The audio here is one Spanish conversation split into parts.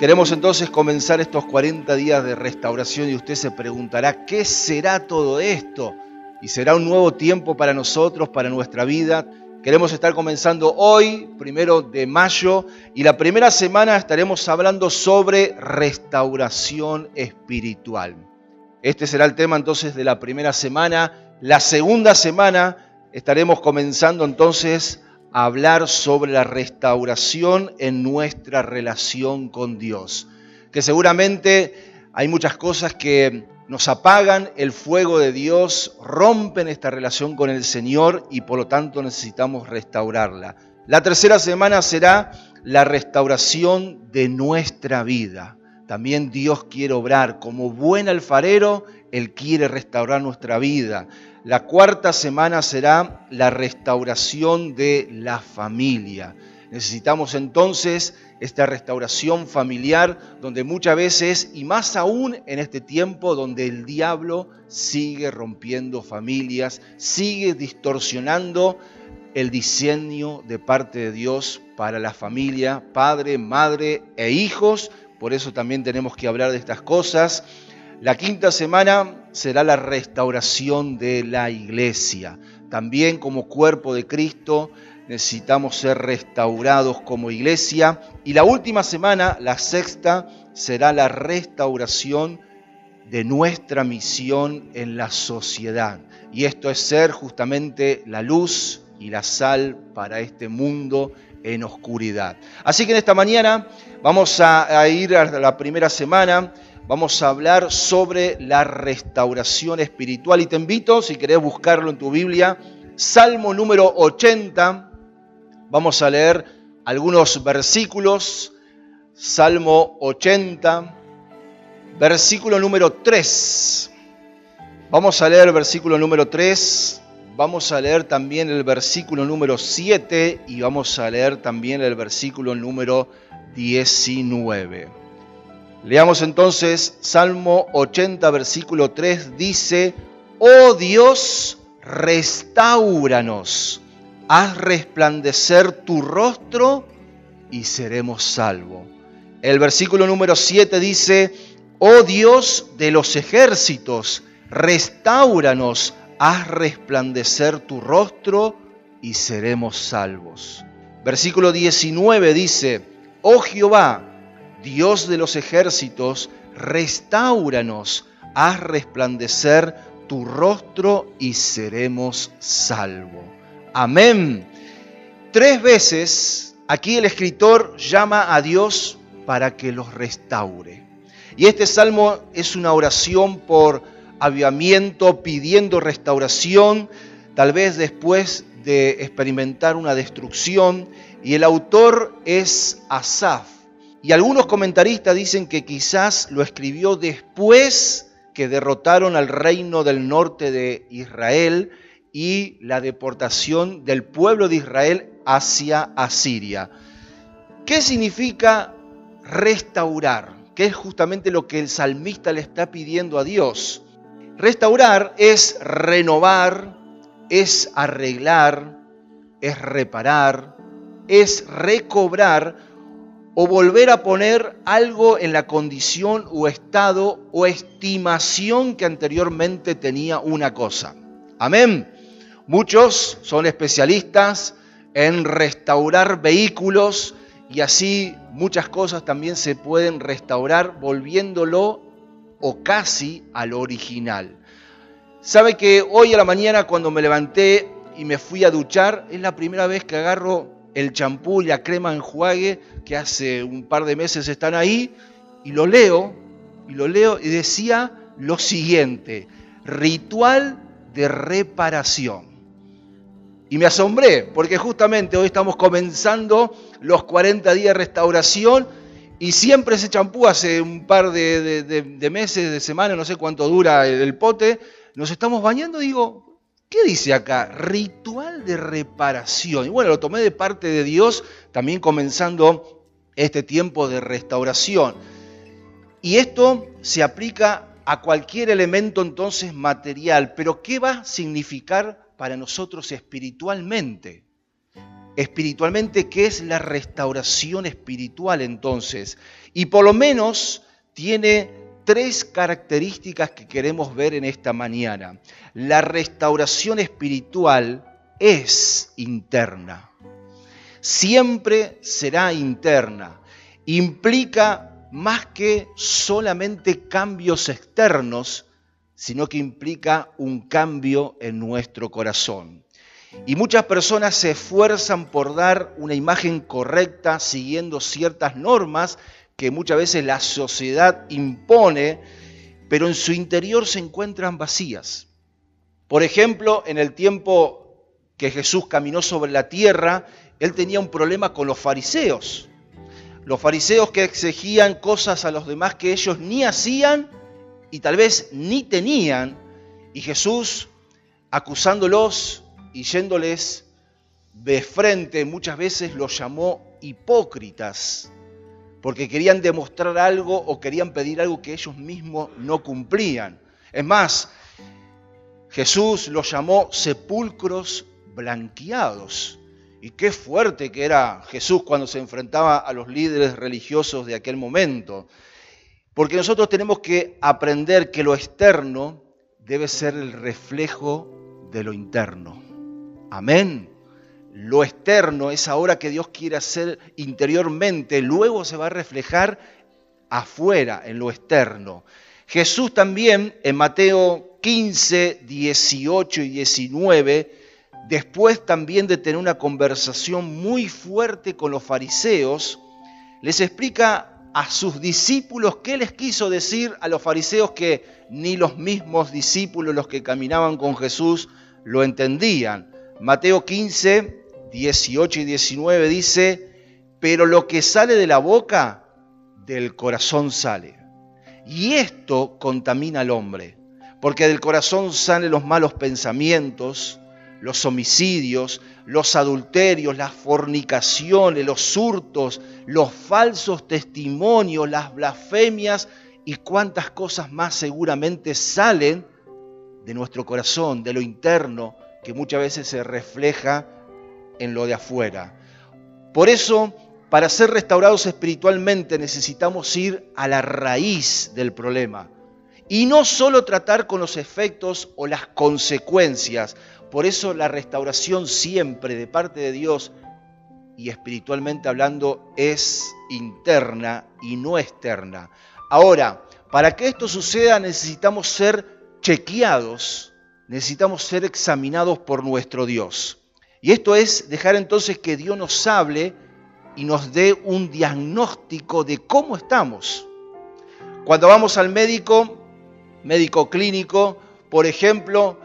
Queremos entonces comenzar estos 40 días de restauración y usted se preguntará, ¿qué será todo esto? Y será un nuevo tiempo para nosotros, para nuestra vida. Queremos estar comenzando hoy, primero de mayo, y la primera semana estaremos hablando sobre restauración espiritual. Este será el tema entonces de la primera semana. La segunda semana estaremos comenzando entonces hablar sobre la restauración en nuestra relación con Dios. Que seguramente hay muchas cosas que nos apagan el fuego de Dios, rompen esta relación con el Señor y por lo tanto necesitamos restaurarla. La tercera semana será la restauración de nuestra vida. También Dios quiere obrar como buen alfarero, Él quiere restaurar nuestra vida. La cuarta semana será la restauración de la familia. Necesitamos entonces esta restauración familiar donde muchas veces, y más aún en este tiempo donde el diablo sigue rompiendo familias, sigue distorsionando el diseño de parte de Dios para la familia, padre, madre e hijos. Por eso también tenemos que hablar de estas cosas. La quinta semana será la restauración de la iglesia. También como cuerpo de Cristo necesitamos ser restaurados como iglesia. Y la última semana, la sexta, será la restauración de nuestra misión en la sociedad. Y esto es ser justamente la luz y la sal para este mundo en oscuridad. Así que en esta mañana vamos a, ir a la primera semana vamos a hablar sobre la restauración espiritual y te invito, si querés buscarlo en tu Biblia, Salmo número 80, vamos a leer algunos versículos, Salmo 80, versículo número 3. Vamos a leer el versículo número 3, vamos a leer también el versículo número 7 y vamos a leer también el versículo número 19. Leamos entonces Salmo 80, versículo 3, dice, Oh Dios, restauranos, haz resplandecer tu rostro y seremos salvos. El versículo número 7 dice, Oh Dios de los ejércitos, restauranos, haz resplandecer tu rostro y seremos salvos. Versículo 19 dice, Oh Jehová, Dios de los ejércitos, restauranos, haz resplandecer tu rostro y seremos salvos. Amén. Tres veces aquí el escritor llama a Dios para que los restaure. Y este salmo es una oración por avivamiento, pidiendo restauración, tal vez después de experimentar una destrucción. Y el autor es Asaf y algunos comentaristas dicen que quizás lo escribió después que derrotaron al reino del norte de Israel y la deportación del pueblo de Israel hacia Asiria. ¿Qué significa restaurar? ¿Qué es justamente lo que el salmista le está pidiendo a Dios? Restaurar es renovar, es arreglar, es reparar, es recobrar o volver a poner algo en la condición o estado o estimación que anteriormente tenía una cosa. Amén. Muchos son especialistas en restaurar vehículos y así muchas cosas también se pueden restaurar volviéndolo o casi al original. Sabe que hoy a la mañana cuando me levanté y me fui a duchar, es la primera vez que agarro el champú y la crema enjuague que hace un par de meses están ahí, y lo leo, y lo leo, y decía lo siguiente, ritual de reparación. Y me asombré, porque justamente hoy estamos comenzando los 40 días de restauración, y siempre ese champú hace un par de, meses, de semanas, no sé cuánto dura el pote, nos estamos bañando, digo, ¿Qué dice acá? Ritual de reparación. Y bueno, lo tomé de parte de Dios, también comenzando este tiempo de restauración. Y esto se aplica a cualquier elemento entonces material, pero ¿qué va a significar para nosotros espiritualmente? espiritualmente qué es la restauración espiritual entonces. Y por lo menos tiene tres características que queremos ver en esta mañana. La restauración espiritual es interna. Siempre será interna. Implica más que solamente cambios externos, sino que implica un cambio en nuestro corazón. Y muchas personas se esfuerzan por dar una imagen correcta siguiendo ciertas normas que muchas veces la sociedad impone, pero en su interior se encuentran vacías. Por ejemplo, en el tiempo que Jesús caminó sobre la tierra, él tenía un problema con los fariseos. Los fariseos que exigían cosas a los demás que ellos ni hacían y tal vez ni tenían. Y Jesús, acusándolos y yéndoles de frente, muchas veces los llamó hipócritas, porque querían demostrar algo o querían pedir algo que ellos mismos no cumplían. Es más, Jesús los llamó sepulcros blanqueados. Y qué fuerte que era Jesús cuando se enfrentaba a los líderes religiosos de aquel momento. Porque nosotros tenemos que aprender que lo externo debe ser el reflejo de lo interno. Amén. Lo externo es ahora que Dios quiere hacer interiormente, luego se va a reflejar afuera, en lo externo. Jesús también en Mateo 15, 18 y 19, después también de tener una conversación muy fuerte con los fariseos, les explica a sus discípulos qué les quiso decir a los fariseos que ni los mismos discípulos, los que caminaban con Jesús, lo entendían. Mateo 15, 18 y 19 dice, pero lo que sale de la boca, del corazón sale. Y esto contamina al hombre, porque del corazón salen los malos pensamientos, los homicidios, los adulterios, las fornicaciones, los hurtos, los falsos testimonios, las blasfemias y cuántas cosas más seguramente salen de nuestro corazón, de lo interno, que muchas veces se refleja en lo de afuera. Por eso, para ser restaurados espiritualmente necesitamos ir a la raíz del problema y no solo tratar con los efectos o las consecuencias. Por eso la restauración siempre de parte de Dios y espiritualmente hablando es interna y no externa. Ahora, para que esto suceda necesitamos ser chequeados necesitamos ser examinados por nuestro Dios. Y esto es dejar entonces que Dios nos hable y nos dé un diagnóstico de cómo estamos. Cuando vamos al médico, médico clínico, por ejemplo,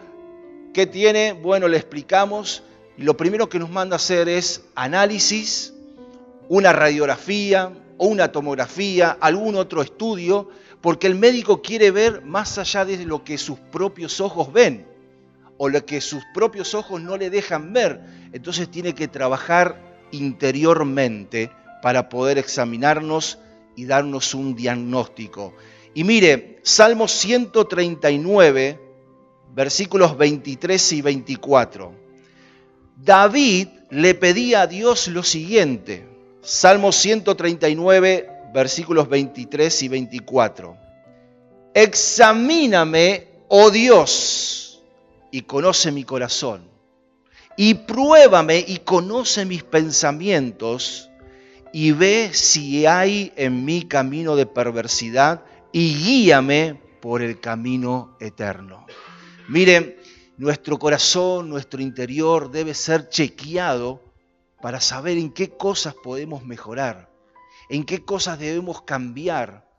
¿qué tiene? Bueno, le explicamos y lo primero que nos manda hacer es análisis, una radiografía o una tomografía, algún otro estudio, porque el médico quiere ver más allá de lo que sus propios ojos ven o lo que sus propios ojos no le dejan ver. Entonces tiene que trabajar interiormente para poder examinarnos y darnos un diagnóstico. Y mire, Salmo 139, versículos 23 y 24. David le pedía a Dios lo siguiente. Salmo 139, versículos 23 y 24. Examíname, oh Dios y conoce mi corazón. Y pruébame y conoce mis pensamientos y ve si hay en mí camino de perversidad y guíame por el camino eterno. Miren, nuestro corazón, nuestro interior debe ser chequeado para saber en qué cosas podemos mejorar, en qué cosas debemos cambiar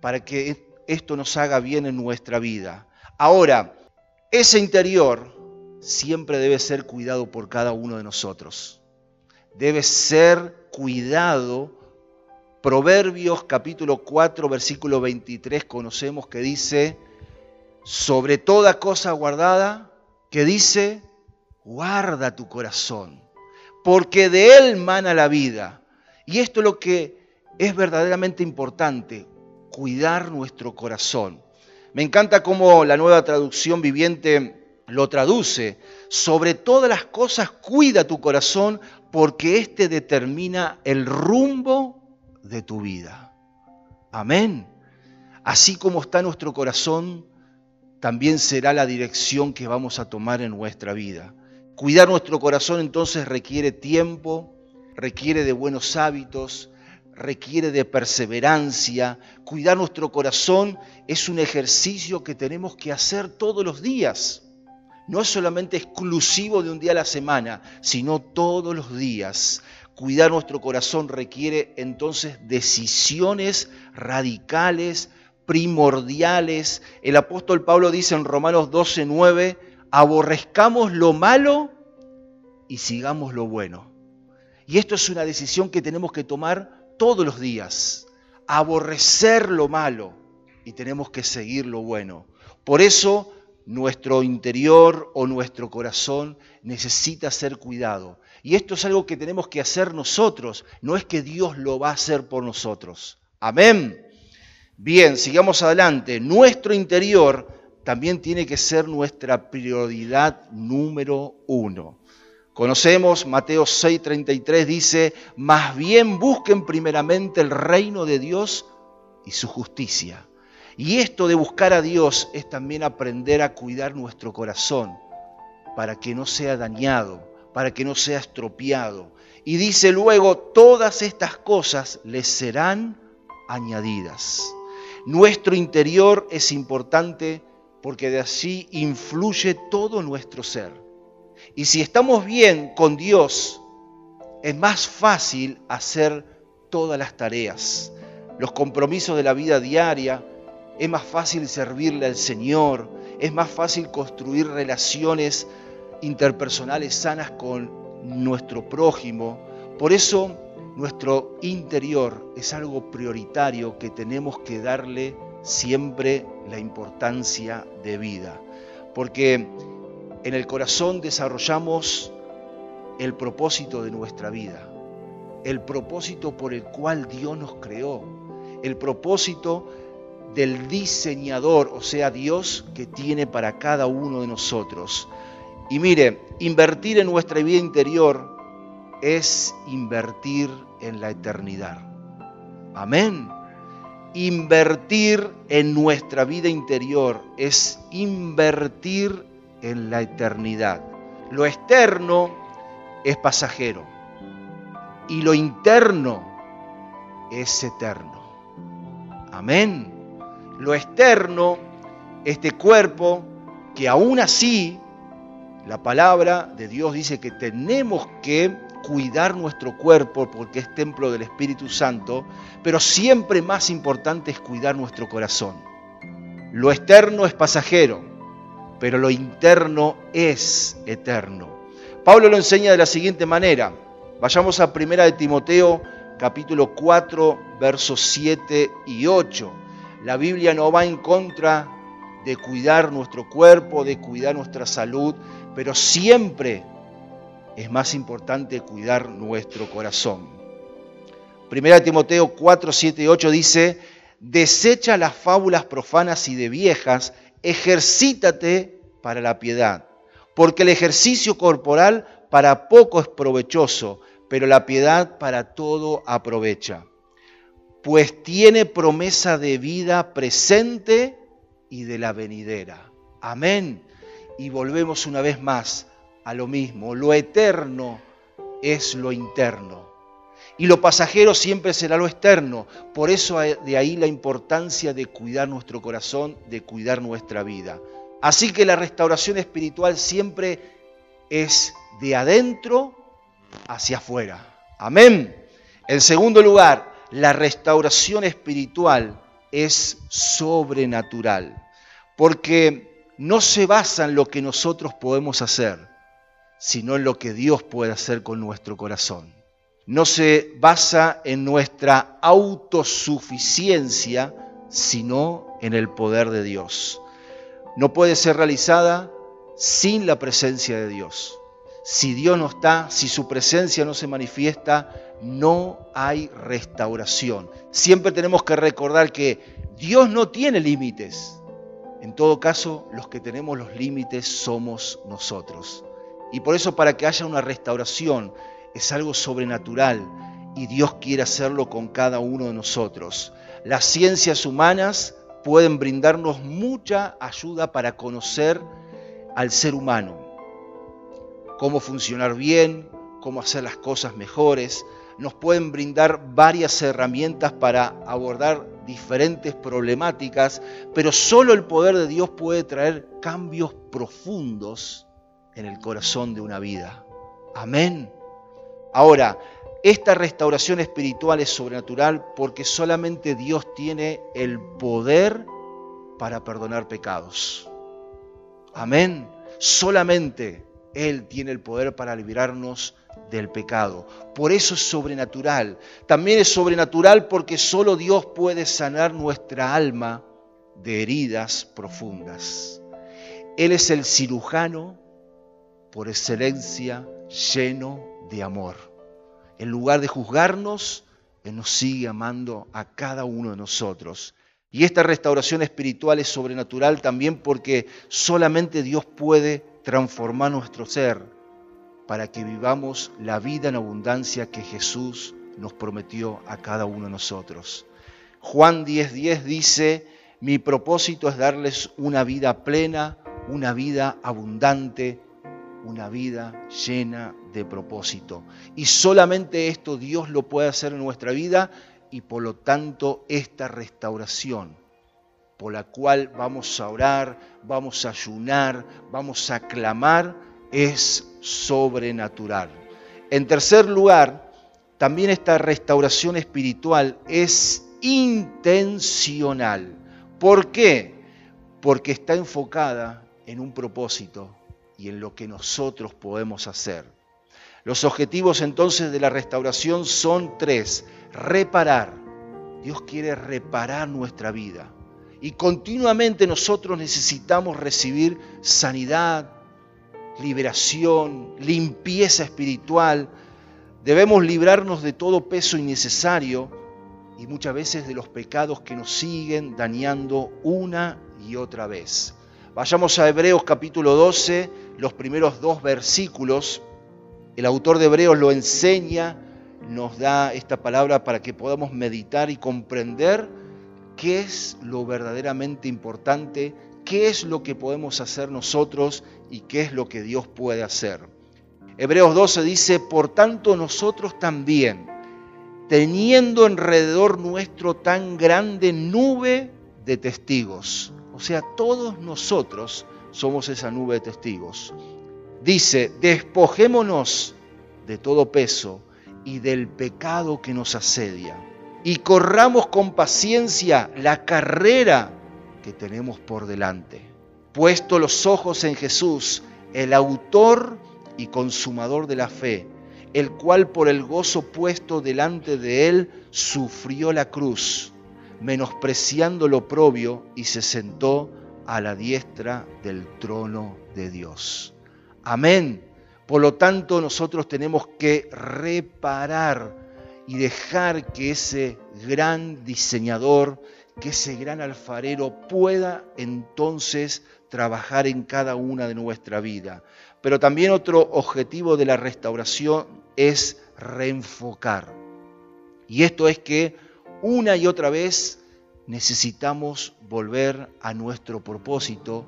para que esto nos haga bien en nuestra vida. Ahora, ese interior siempre debe ser cuidado por cada uno de nosotros. Debe ser cuidado. Proverbios capítulo 4, versículo 23 conocemos que dice, sobre toda cosa guardada, que dice, guarda tu corazón, porque de él mana la vida. Y esto es lo que es verdaderamente importante, cuidar nuestro corazón. Me encanta cómo la nueva traducción viviente lo traduce. Sobre todas las cosas cuida tu corazón porque éste determina el rumbo de tu vida. Amén. Así como está nuestro corazón, también será la dirección que vamos a tomar en nuestra vida. Cuidar nuestro corazón entonces requiere tiempo, requiere de buenos hábitos, requiere de perseverancia. Cuidar nuestro corazón es un ejercicio que tenemos que hacer todos los días. No es solamente exclusivo de un día a la semana, sino todos los días. Cuidar nuestro corazón requiere entonces decisiones radicales, primordiales. El apóstol Pablo dice en Romanos 12, 9, aborrezcamos lo malo y sigamos lo bueno. Y esto es una decisión que tenemos que tomar todos los días, aborrecer lo malo y tenemos que seguir lo bueno. Por eso nuestro interior o nuestro corazón necesita ser cuidado. Y esto es algo que tenemos que hacer nosotros, no es que Dios lo va a hacer por nosotros. Amén. Bien, sigamos adelante. Nuestro interior también tiene que ser nuestra prioridad número uno. Conocemos Mateo 6:33 dice, más bien busquen primeramente el reino de Dios y su justicia. Y esto de buscar a Dios es también aprender a cuidar nuestro corazón para que no sea dañado, para que no sea estropeado. Y dice luego, todas estas cosas les serán añadidas. Nuestro interior es importante porque de así influye todo nuestro ser. Y si estamos bien con Dios, es más fácil hacer todas las tareas, los compromisos de la vida diaria, es más fácil servirle al Señor, es más fácil construir relaciones interpersonales sanas con nuestro prójimo. Por eso nuestro interior es algo prioritario que tenemos que darle siempre la importancia de vida. Porque en el corazón desarrollamos el propósito de nuestra vida, el propósito por el cual Dios nos creó, el propósito del diseñador, o sea, Dios que tiene para cada uno de nosotros. Y mire, invertir en nuestra vida interior es invertir en la eternidad. Amén. Invertir en nuestra vida interior es invertir en la eternidad. Lo externo es pasajero y lo interno es eterno. Amén. Lo externo, este cuerpo, que aún así la palabra de Dios dice que tenemos que cuidar nuestro cuerpo porque es templo del Espíritu Santo, pero siempre más importante es cuidar nuestro corazón. Lo externo es pasajero, pero lo interno es eterno. Pablo lo enseña de la siguiente manera. Vayamos a primera de Timoteo capítulo 4 versos 7 y 8. La Biblia no va en contra de cuidar nuestro cuerpo, de cuidar nuestra salud, pero siempre es más importante cuidar nuestro corazón. Primera de Timoteo 4, 7 y 8 dice, desecha las fábulas profanas y de viejas ejercítate para la piedad, porque el ejercicio corporal para poco es provechoso, pero la piedad para todo aprovecha, pues tiene promesa de vida presente y de la venidera. Amén. Y volvemos una vez más a lo mismo, lo eterno es lo interno. Y lo pasajero siempre será lo externo. Por eso de ahí la importancia de cuidar nuestro corazón, de cuidar nuestra vida. Así que la restauración espiritual siempre es de adentro hacia afuera. Amén. En segundo lugar, la restauración espiritual es sobrenatural, porque no se basa en lo que nosotros podemos hacer, sino en lo que Dios puede hacer con nuestro corazón no se basa en nuestra autosuficiencia, sino en el poder de Dios. No puede ser realizada sin la presencia de Dios. Si Dios no está, si su presencia no se manifiesta, no hay restauración. Siempre tenemos que recordar que Dios no tiene límites. En todo caso, los que tenemos los límites somos nosotros. Y por eso para que haya una restauración es algo sobrenatural y Dios quiere hacerlo con cada uno de nosotros. Las ciencias humanas pueden brindarnos mucha ayuda para conocer al ser humano, cómo funcionar bien, cómo hacer las cosas mejores, nos pueden brindar varias herramientas para abordar diferentes problemáticas, pero solo el poder de Dios puede traer cambios profundos en el corazón de una vida. Amén. Ahora, esta restauración espiritual es sobrenatural porque solamente Dios tiene el poder para perdonar pecados. Amén. Solamente Él tiene el poder para librarnos del pecado. Por eso es sobrenatural. También es sobrenatural porque solo Dios puede sanar nuestra alma de heridas profundas. Él es el cirujano por excelencia lleno de amor. En lugar de juzgarnos, Él nos sigue amando a cada uno de nosotros. Y esta restauración espiritual es sobrenatural también porque solamente Dios puede transformar nuestro ser para que vivamos la vida en abundancia que Jesús nos prometió a cada uno de nosotros. Juan 10:10 dice, mi propósito es darles una vida plena, una vida abundante, una vida llena de propósito. Y solamente esto Dios lo puede hacer en nuestra vida y por lo tanto esta restauración por la cual vamos a orar, vamos a ayunar, vamos a clamar, es sobrenatural. En tercer lugar, también esta restauración espiritual es intencional. ¿Por qué? Porque está enfocada en un propósito y en lo que nosotros podemos hacer. Los objetivos entonces de la restauración son tres. Reparar. Dios quiere reparar nuestra vida. Y continuamente nosotros necesitamos recibir sanidad, liberación, limpieza espiritual. Debemos librarnos de todo peso innecesario y muchas veces de los pecados que nos siguen dañando una y otra vez. Vayamos a Hebreos capítulo 12, los primeros dos versículos. El autor de Hebreos lo enseña, nos da esta palabra para que podamos meditar y comprender qué es lo verdaderamente importante, qué es lo que podemos hacer nosotros y qué es lo que Dios puede hacer. Hebreos 12 dice, por tanto nosotros también, teniendo alrededor nuestro tan grande nube de testigos, o sea, todos nosotros somos esa nube de testigos. Dice, despojémonos de todo peso y del pecado que nos asedia y corramos con paciencia la carrera que tenemos por delante. Puesto los ojos en Jesús, el autor y consumador de la fe, el cual por el gozo puesto delante de él sufrió la cruz menospreciando lo propio, y se sentó a la diestra del trono de Dios. Amén. Por lo tanto, nosotros tenemos que reparar y dejar que ese gran diseñador, que ese gran alfarero pueda entonces trabajar en cada una de nuestra vida. Pero también otro objetivo de la restauración es reenfocar. Y esto es que una y otra vez necesitamos volver a nuestro propósito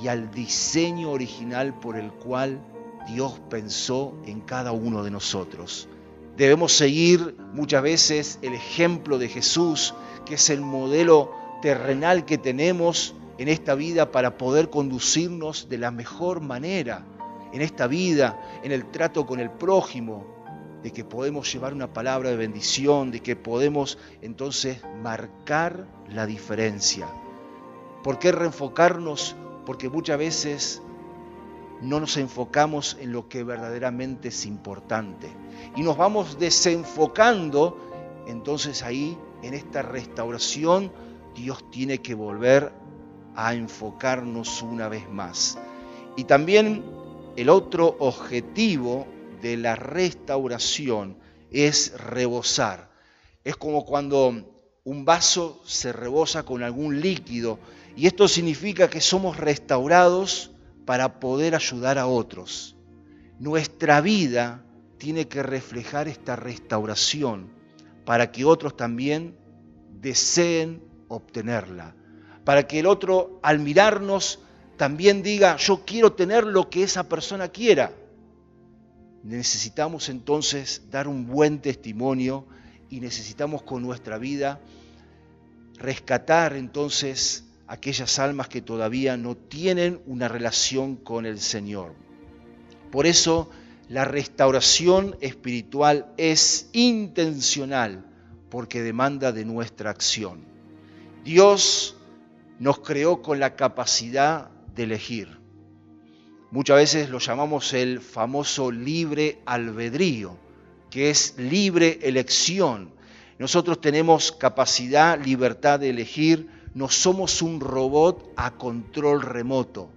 y al diseño original por el cual Dios pensó en cada uno de nosotros. Debemos seguir muchas veces el ejemplo de Jesús, que es el modelo terrenal que tenemos en esta vida para poder conducirnos de la mejor manera en esta vida, en el trato con el prójimo, de que podemos llevar una palabra de bendición, de que podemos entonces marcar la diferencia. ¿Por qué reenfocarnos? Porque muchas veces no nos enfocamos en lo que verdaderamente es importante. Y nos vamos desenfocando, entonces ahí, en esta restauración, Dios tiene que volver a enfocarnos una vez más. Y también el otro objetivo de la restauración es rebosar. Es como cuando un vaso se rebosa con algún líquido y esto significa que somos restaurados para poder ayudar a otros. Nuestra vida tiene que reflejar esta restauración para que otros también deseen obtenerla. Para que el otro al mirarnos también diga, yo quiero tener lo que esa persona quiera. Necesitamos entonces dar un buen testimonio y necesitamos con nuestra vida rescatar entonces aquellas almas que todavía no tienen una relación con el Señor. Por eso la restauración espiritual es intencional porque demanda de nuestra acción. Dios nos creó con la capacidad de elegir. Muchas veces lo llamamos el famoso libre albedrío, que es libre elección. Nosotros tenemos capacidad, libertad de elegir, no somos un robot a control remoto,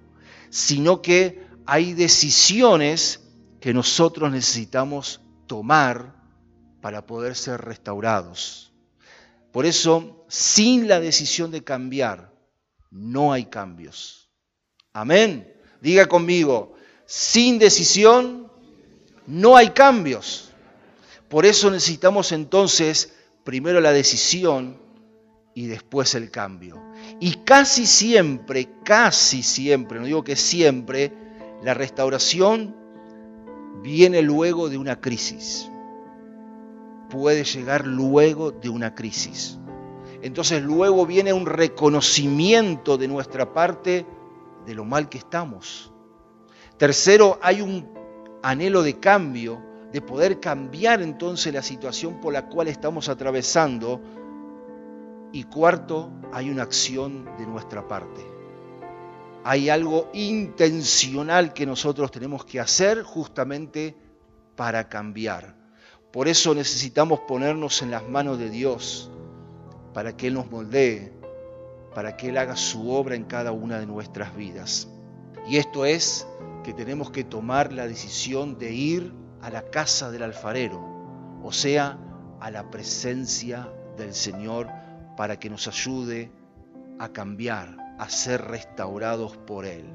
sino que hay decisiones que nosotros necesitamos tomar para poder ser restaurados. Por eso, sin la decisión de cambiar, no hay cambios. Amén. Diga conmigo, sin decisión, no hay cambios. Por eso necesitamos entonces primero la decisión y después el cambio. Y casi siempre, casi siempre, no digo que siempre, la restauración viene luego de una crisis. Puede llegar luego de una crisis. Entonces luego viene un reconocimiento de nuestra parte de lo mal que estamos. Tercero, hay un anhelo de cambio, de poder cambiar entonces la situación por la cual estamos atravesando. Y cuarto, hay una acción de nuestra parte hay algo intencional que nosotros tenemos que hacer justamente para cambiar. Por eso necesitamos ponernos en las manos de Dios, para que Él nos moldee, para que Él haga su obra en cada una de nuestras vidas. Y esto es que tenemos que tomar la decisión de ir a la casa del alfarero, o sea, a la presencia del Señor, para que nos ayude a cambiar, a ser restaurados por Él.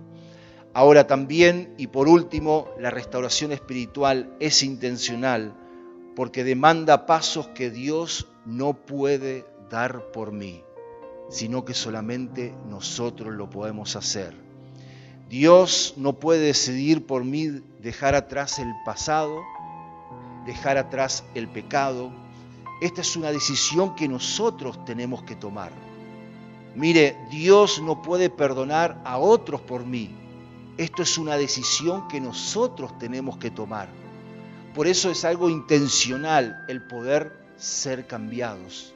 Ahora también, y por último, la restauración espiritual es intencional porque demanda pasos que Dios no puede dar por mí, sino que solamente nosotros lo podemos hacer. Dios no puede decidir por mí dejar atrás el pasado, dejar atrás el pecado. Esta es una decisión que nosotros tenemos que tomar. Mire, Dios no puede perdonar a otros por mí. Esto es una decisión que nosotros tenemos que tomar. Por eso es algo intencional el poder ser cambiados,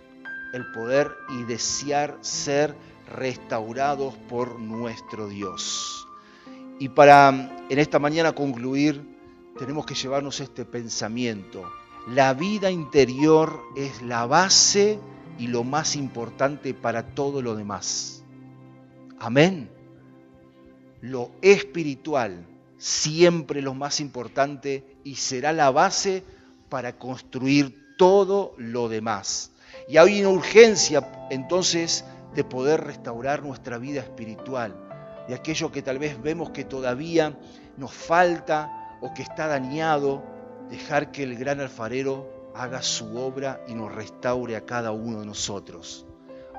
el poder y desear ser restaurados por nuestro Dios. Y para en esta mañana concluir, tenemos que llevarnos este pensamiento. La vida interior es la base y lo más importante para todo lo demás. Amén. Lo espiritual siempre lo más importante y será la base para construir todo lo demás. Y hay una urgencia entonces de poder restaurar nuestra vida espiritual, de aquello que tal vez vemos que todavía nos falta o que está dañado, dejar que el gran alfarero haga su obra y nos restaure a cada uno de nosotros.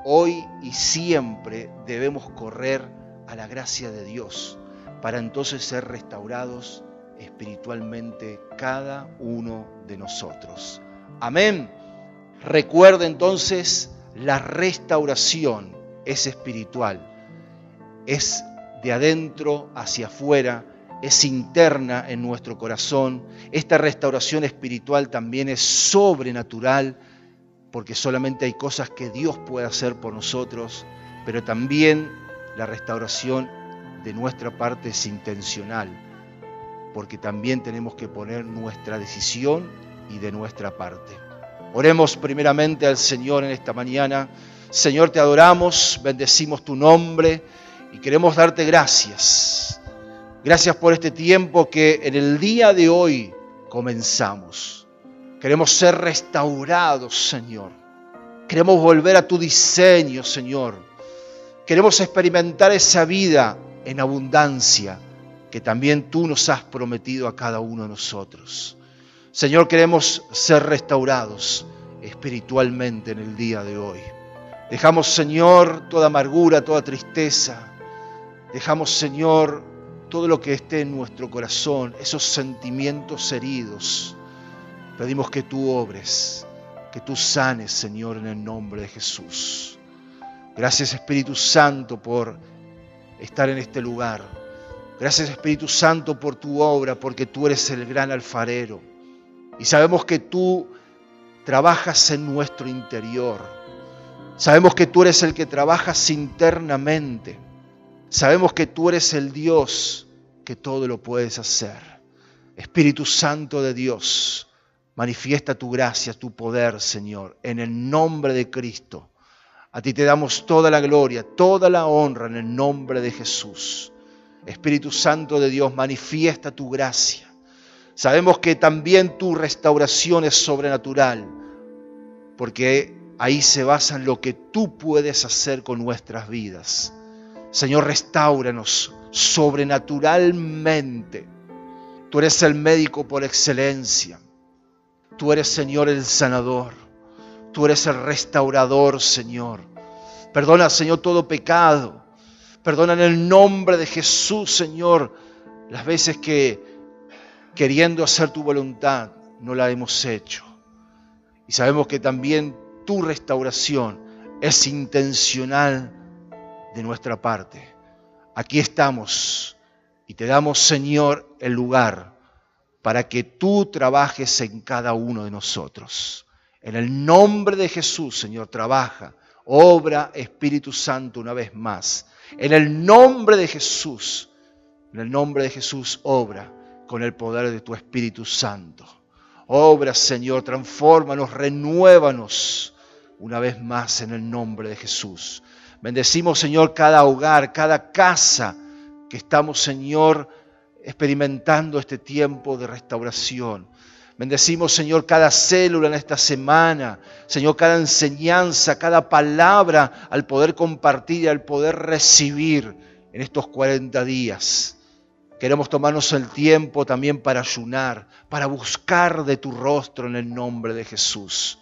Hoy y siempre debemos correr a la gracia de Dios para entonces ser restaurados espiritualmente cada uno de nosotros. Amén. Recuerda entonces, la restauración es espiritual, es de adentro hacia afuera es interna en nuestro corazón. Esta restauración espiritual también es sobrenatural, porque solamente hay cosas que Dios puede hacer por nosotros, pero también la restauración de nuestra parte es intencional, porque también tenemos que poner nuestra decisión y de nuestra parte. Oremos primeramente al Señor en esta mañana. Señor, te adoramos, bendecimos tu nombre y queremos darte gracias Gracias por este tiempo que en el día de hoy comenzamos. Queremos ser restaurados, Señor. Queremos volver a tu diseño, Señor. Queremos experimentar esa vida en abundancia que también tú nos has prometido a cada uno de nosotros. Señor, queremos ser restaurados espiritualmente en el día de hoy. Dejamos, Señor, toda amargura, toda tristeza. Dejamos, Señor, todo lo que esté en nuestro corazón, esos sentimientos heridos. Pedimos que tú obres, que tú sanes, Señor, en el nombre de Jesús. Gracias, Espíritu Santo, por estar en este lugar. Gracias, Espíritu Santo, por tu obra, porque tú eres el gran alfarero. Y sabemos que tú trabajas en nuestro interior. Sabemos que tú eres el que trabajas internamente. Sabemos que tú eres el Dios que todo lo puedes hacer. Espíritu Santo de Dios, manifiesta tu gracia, tu poder, Señor, en el nombre de Cristo. A ti te damos toda la gloria, toda la honra en el nombre de Jesús. Espíritu Santo de Dios, manifiesta tu gracia. Sabemos que también tu restauración es sobrenatural, porque ahí se basa en lo que tú puedes hacer con nuestras vidas. Señor, restauranos sobrenaturalmente. Tú eres el médico por excelencia. Tú eres, Señor, el sanador. Tú eres el restaurador, Señor. Perdona, Señor, todo pecado. Perdona en el nombre de Jesús, Señor, las veces que queriendo hacer tu voluntad no la hemos hecho. Y sabemos que también tu restauración es intencional de nuestra parte. Aquí estamos y te damos, Señor, el lugar para que tú trabajes en cada uno de nosotros. En el nombre de Jesús, Señor, trabaja, obra Espíritu Santo una vez más. En el nombre de Jesús, en el nombre de Jesús, obra con el poder de tu Espíritu Santo. Obra, Señor, transfórmanos, renuévanos una vez más en el nombre de Jesús. Bendecimos, Señor, cada hogar, cada casa que estamos, Señor, experimentando este tiempo de restauración. Bendecimos, Señor, cada célula en esta semana, Señor, cada enseñanza, cada palabra al poder compartir y al poder recibir en estos 40 días. Queremos tomarnos el tiempo también para ayunar, para buscar de tu rostro en el nombre de Jesús.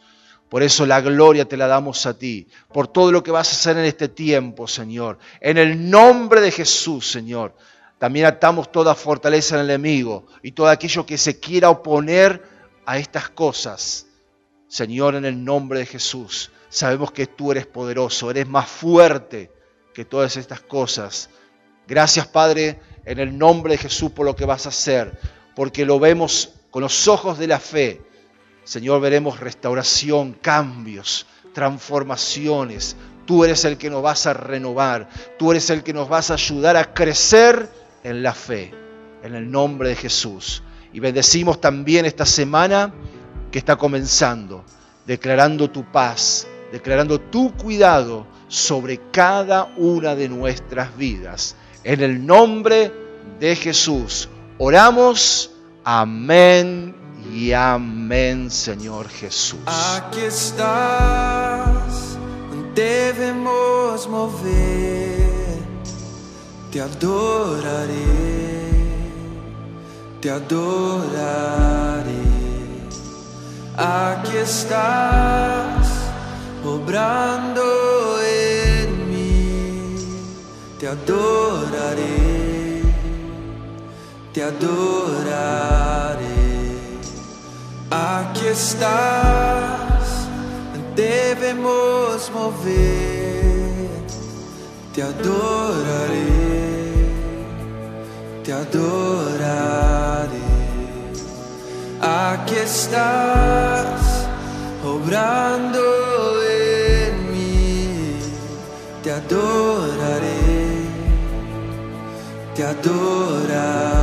Por eso la gloria te la damos a ti, por todo lo que vas a hacer en este tiempo, Señor. En el nombre de Jesús, Señor. También atamos toda fortaleza en el enemigo y todo aquello que se quiera oponer a estas cosas. Señor, en el nombre de Jesús, sabemos que tú eres poderoso, eres más fuerte que todas estas cosas. Gracias, Padre, en el nombre de Jesús por lo que vas a hacer, porque lo vemos con los ojos de la fe Señor, veremos restauración, cambios, transformaciones. Tú eres el que nos vas a renovar. Tú eres el que nos vas a ayudar a crecer en la fe. En el nombre de Jesús. Y bendecimos también esta semana que está comenzando, declarando tu paz, declarando tu cuidado sobre cada una de nuestras vidas. En el nombre de Jesús. Oramos. Amén y amén, Señor Jesús. Aquí estás, debemos mover, te adoraré, te adoraré. Aquí estás, obrando en mí, te adoraré, te adoraré. Aquí estás, debemos mover, te adoraré, te adoraré. Aquí estás, obrando en mí, te adoraré, te adoraré.